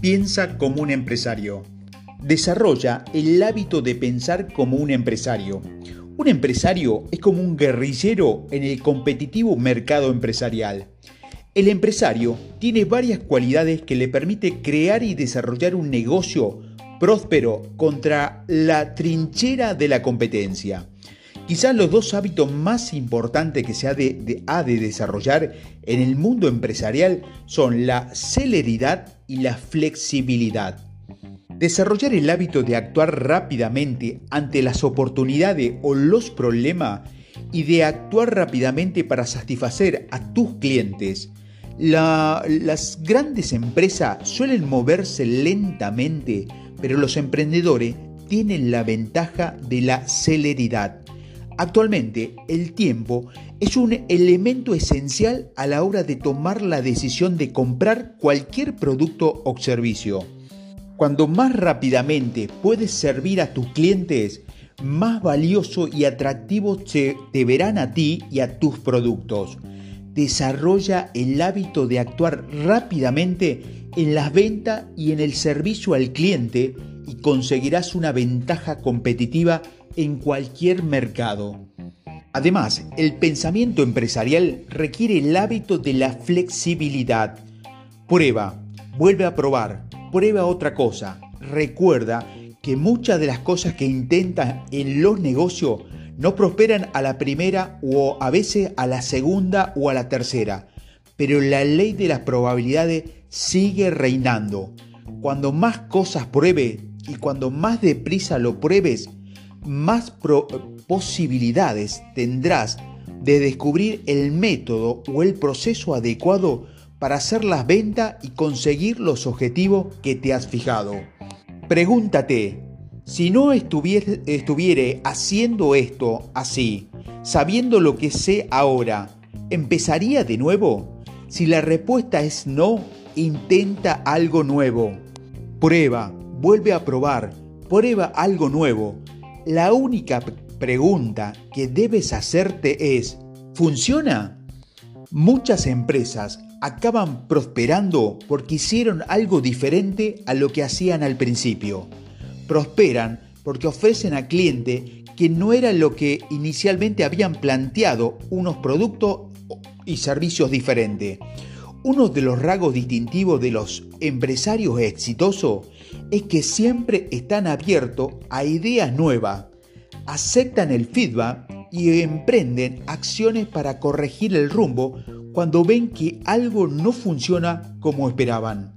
Piensa como un empresario. Desarrolla el hábito de pensar como un empresario. Un empresario es como un guerrillero en el competitivo mercado empresarial. El empresario tiene varias cualidades que le permite crear y desarrollar un negocio próspero contra la trinchera de la competencia. Quizás los dos hábitos más importantes que se ha de, ha de, desarrollar en el mundo empresarial son la celeridad y la flexibilidad. Desarrollar el hábito de actuar rápidamente ante las oportunidades o los problemas y de actuar rápidamente para satisfacer a tus clientes. las grandes empresas suelen moverse lentamente, pero los emprendedores tienen la ventaja de la celeridad. Actualmente, el tiempo es un elemento esencial a la hora de tomar la decisión de comprar cualquier producto o servicio. Cuando más rápidamente puedes servir a tus clientes, más valioso y atractivo te, verán a ti y a tus productos. Desarrolla el hábito de actuar rápidamente en las ventas y en el servicio al cliente y conseguirás una ventaja competitiva en cualquier mercado. Además, el pensamiento empresarial requiere el hábito de la flexibilidad. Prueba, vuelve a probar, prueba otra cosa. Recuerda que muchas de las cosas que intentas en los negocios no prosperan a la primera o a veces a la segunda o a la tercera, pero la ley de las probabilidades sigue reinando. Cuando más cosas pruebe y cuando más deprisa lo pruebes, más posibilidades tendrás de descubrir el método o el proceso adecuado para hacer las ventas y conseguir los objetivos que te has fijado. Pregúntate, si no estuviere, haciendo esto así, sabiendo lo que sé ahora, ¿empezaría de nuevo? Si la respuesta es no, intenta algo nuevo. Prueba, vuelve a probar, prueba algo nuevo. La única pregunta que debes hacerte es, ¿funciona? Muchas empresas acaban prosperando porque hicieron algo diferente a lo que hacían al principio. Prosperan porque ofrecen a cliente que no era lo que inicialmente habían planteado unos productos y servicios diferentes. Uno de los rasgos distintivos de los empresarios exitosos es que siempre están abiertos a ideas nuevas, aceptan el feedback y emprenden acciones para corregir el rumbo cuando ven que algo no funciona como esperaban.